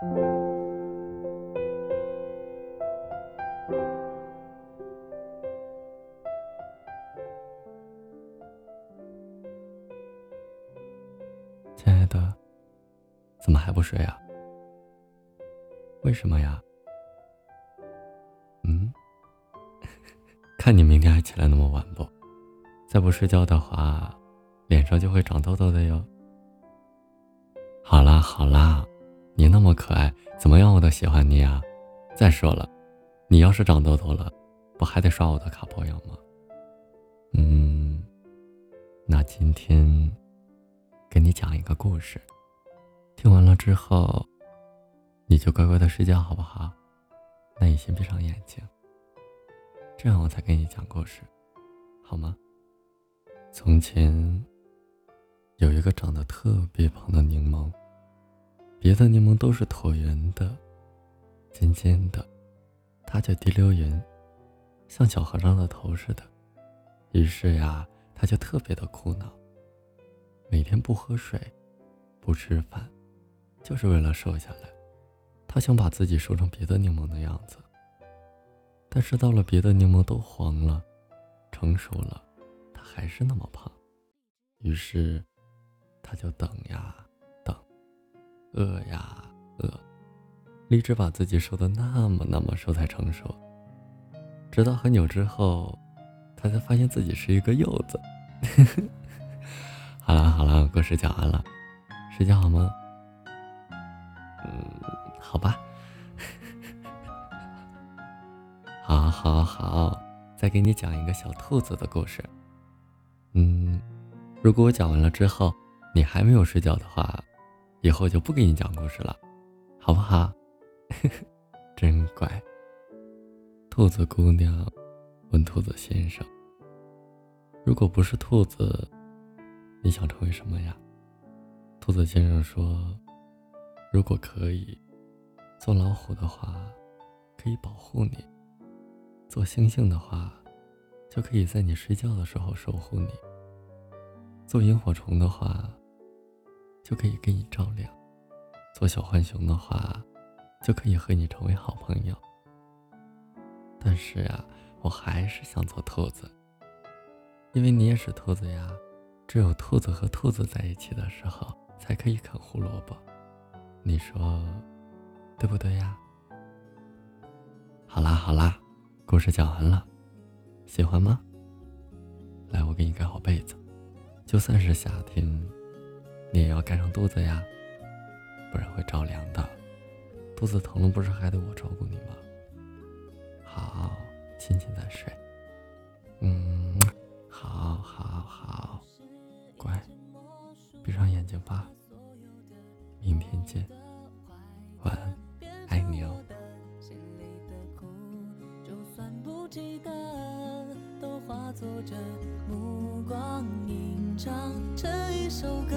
亲爱的，怎么还不睡啊？为什么呀？嗯，看你明天还起来那么晚不？再不睡觉的话，脸上就会长痘痘的哟。好啦好啦，你那么可爱，怎么样我都喜欢你啊！再说了，你要是长痘痘了，不还得刷我的卡包药吗？嗯，那今天。给你讲一个故事，听完了之后，你就乖乖的睡觉，好不好？那你先闭上眼睛，这样我才给你讲故事，好吗？从前有一个长得特别胖的柠檬，别的柠檬都是椭圆的、尖尖的，它就滴溜圆，像小和尚的头似的。于是呀，他就特别的苦恼。每天不喝水，不吃饭，就是为了瘦下来。他想把自己瘦成别的柠檬的样子，但是到了别的柠檬都黄了，成熟了，他还是那么胖。于是，他就等呀，饿呀饿，立志把自己瘦的那么那么瘦才成熟。直到很久之后，他才发现自己是一个柚子。好 了好了，故事讲完了，睡觉好吗？嗯，好吧。好，好，好，再给你讲一个小兔子的故事。嗯，如果我讲完了之后你还没有睡觉的话，以后就不给你讲故事了，好不好？真乖。兔子姑娘问兔子先生：“如果不是兔子？”你想成为什么呀？兔子先生说：“如果可以，做老虎的话，可以保护你；做星星的话，就可以在你睡觉的时候守护你；做萤火虫的话，就可以给你照亮；做小浣熊的话，就可以和你成为好朋友。但是呀，我还是想做兔子，因为你也是兔子呀。”只有兔子和兔子在一起的时候，才可以啃胡萝卜。你说对不对呀？好啦好啦，故事讲完了，喜欢吗？来，我给你盖好被子。就算是夏天，你也要盖上肚子呀，不然会着凉的。肚子疼了，不是还得我照顾你吗？好，亲亲再睡。嗯，好好好。乖，闭上眼睛吧。明天见，晚安，爱你哦。都化作这目光吟唱成一首歌，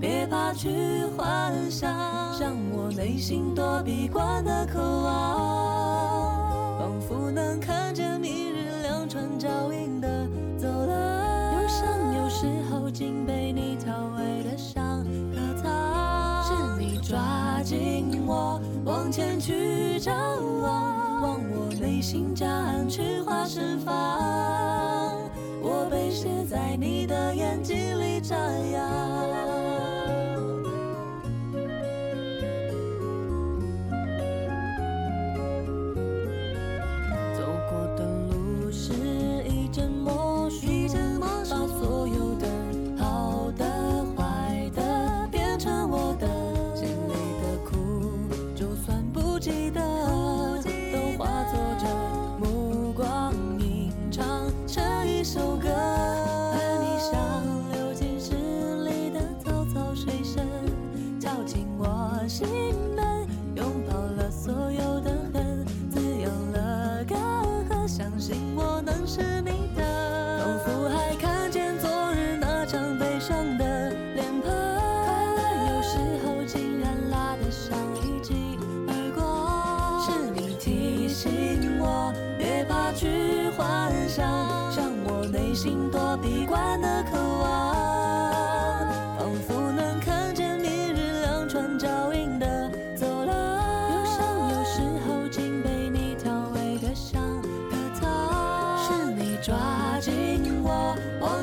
别怕去幻想，让我内心躲避惯的渴望，仿佛能看见明日两串脚印的走廊。忧伤有时候竟被你调味的像可藏，是你抓紧我往前去张望，望我内心夹岸去化身方。被写在你的眼睛里张扬。能是你的。仿佛还看见昨日那张悲伤的脸庞。快乐有时候竟然拉得像一记耳光是你提醒我别怕去幻想让我内心躲避惯的渴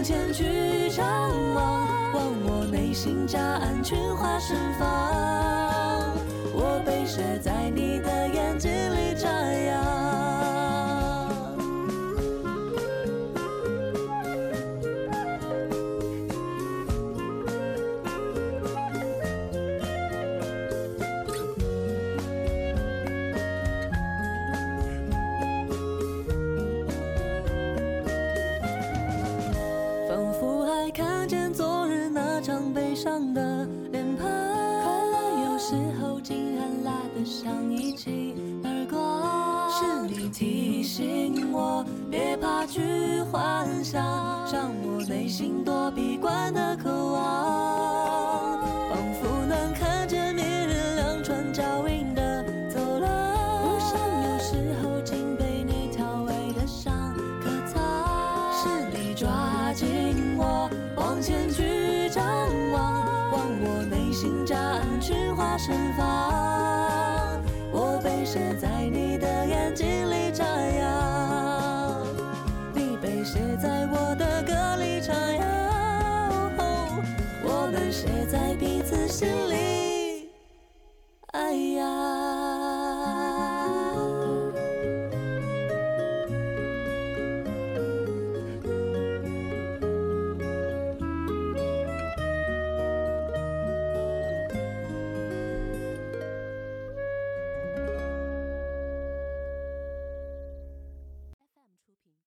前去张望，望我内心夹岸群花盛放，我被写在你的眼睛里眨呀。像一记耳光。是你提醒我别怕去幻想，让我内心躲避惯的渴望，仿佛能看见明日两串脚印的走廊。路上有时候竟被你调味的像颗糖，是你抓紧我往前去张望，望我内心夹岸群花盛放，在彼此心里。